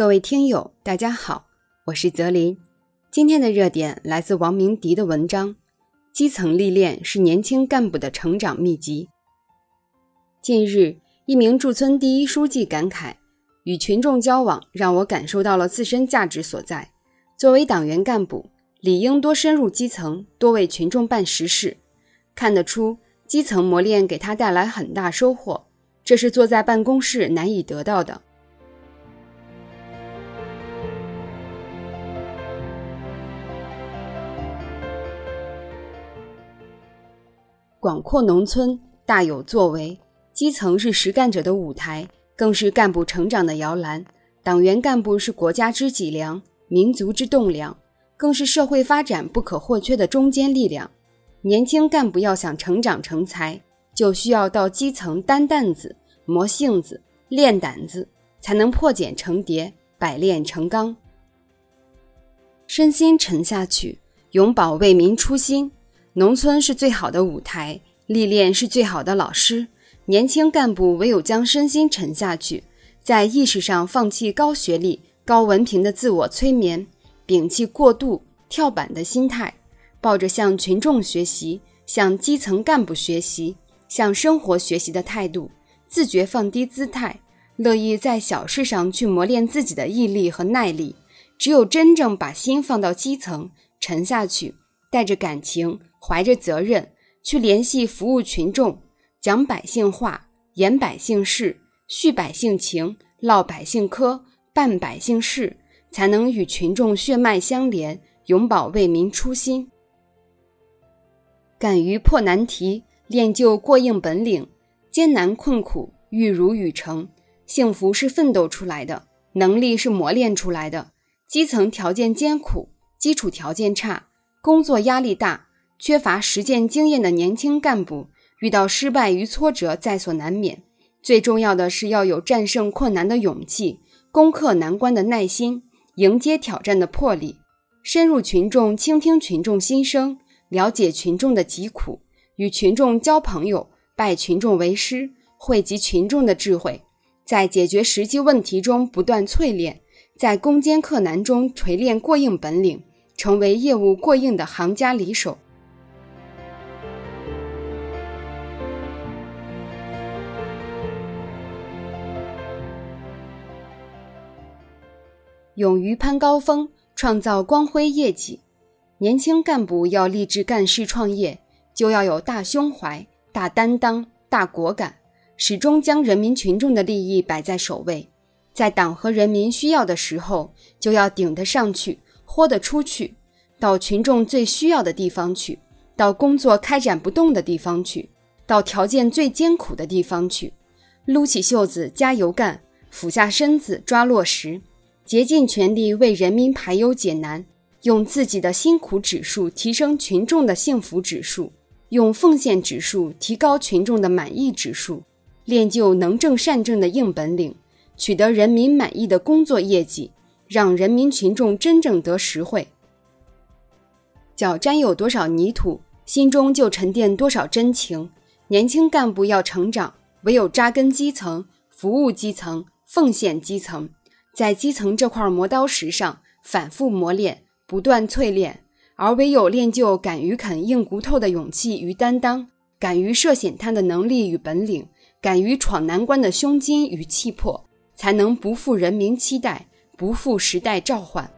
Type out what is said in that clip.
各位听友，大家好，我是泽林。今天的热点来自王明迪的文章：基层历练是年轻干部的成长秘籍。近日，一名驻村第一书记感慨：“与群众交往，让我感受到了自身价值所在。作为党员干部，理应多深入基层，多为群众办实事。看得出，基层磨练给他带来很大收获，这是坐在办公室难以得到的。”广阔农村大有作为，基层是实干者的舞台，更是干部成长的摇篮。党员干部是国家之脊梁，民族之栋梁，更是社会发展不可或缺的中坚力量。年轻干部要想成长成才，就需要到基层担担子、磨性子、练胆子，才能破茧成蝶、百炼成钢。身心沉下去，永葆为民初心。农村是最好的舞台，历练是最好的老师。年轻干部唯有将身心沉下去，在意识上放弃高学历、高文凭的自我催眠，摒弃过度跳板的心态，抱着向群众学习、向基层干部学习、向生活学习的态度，自觉放低姿态，乐意在小事上去磨练自己的毅力和耐力。只有真正把心放到基层，沉下去，带着感情。怀着责任去联系服务群众，讲百姓话，言百姓事，叙百姓情，唠百姓嗑，办百姓事，才能与群众血脉相连，永葆为民初心。敢于破难题，练就过硬本领，艰难困苦玉如雨成。幸福是奋斗出来的，能力是磨练出来的。基层条件艰苦，基础条件差，工作压力大。缺乏实践经验的年轻干部，遇到失败与挫折在所难免。最重要的是要有战胜困难的勇气，攻克难关的耐心，迎接挑战的魄力。深入群众，倾听群众心声，了解群众的疾苦，与群众交朋友，拜群众为师，汇集群众的智慧，在解决实际问题中不断淬炼，在攻坚克难中锤炼过硬本领，成为业务过硬的行家里手。勇于攀高峰，创造光辉业绩。年轻干部要立志干事创业，就要有大胸怀、大担当、大果敢，始终将人民群众的利益摆在首位。在党和人民需要的时候，就要顶得上去、豁得出去，到群众最需要的地方去，到工作开展不动的地方去，到条件最艰苦的地方去，撸起袖子加油干，俯下身子抓落实。竭尽全力为人民排忧解难，用自己的辛苦指数提升群众的幸福指数，用奉献指数提高群众的满意指数，练就能政善政的硬本领，取得人民满意的工作业绩，让人民群众真正得实惠。脚沾有多少泥土，心中就沉淀多少真情。年轻干部要成长，唯有扎根基层，服务基层，奉献基层。在基层这块磨刀石上反复磨练，不断淬炼，而唯有练就敢于啃硬骨头的勇气与担当，敢于涉险滩的能力与本领，敢于闯难关的胸襟与气魄，才能不负人民期待，不负时代召唤。